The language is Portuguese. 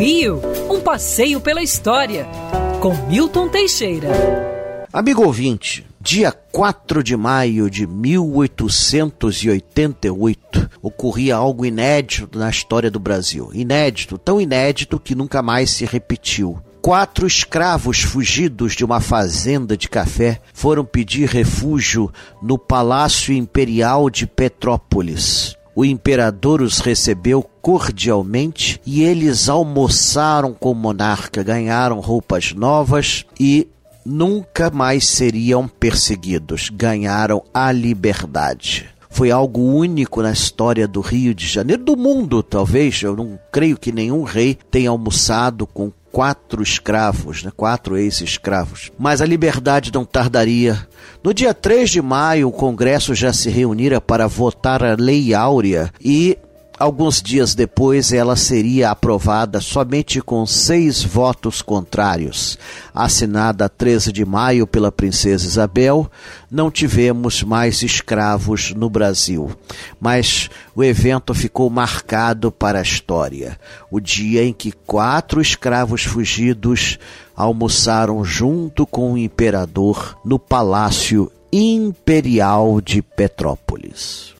Rio, um passeio pela história, com Milton Teixeira. Amigo ouvinte, dia 4 de maio de 1888 ocorria algo inédito na história do Brasil. Inédito, tão inédito que nunca mais se repetiu. Quatro escravos fugidos de uma fazenda de café foram pedir refúgio no Palácio Imperial de Petrópolis. O imperador os recebeu cordialmente e eles almoçaram com o monarca, ganharam roupas novas e nunca mais seriam perseguidos. Ganharam a liberdade. Foi algo único na história do Rio de Janeiro, do mundo, talvez. Eu não creio que nenhum rei tenha almoçado com quatro escravos, né? quatro ex-escravos. Mas a liberdade não tardaria. No dia 3 de maio, o Congresso já se reunira para votar a Lei Áurea e Alguns dias depois, ela seria aprovada somente com seis votos contrários. Assinada a 13 de maio pela Princesa Isabel, não tivemos mais escravos no Brasil. Mas o evento ficou marcado para a história. O dia em que quatro escravos fugidos almoçaram junto com o imperador no Palácio Imperial de Petrópolis.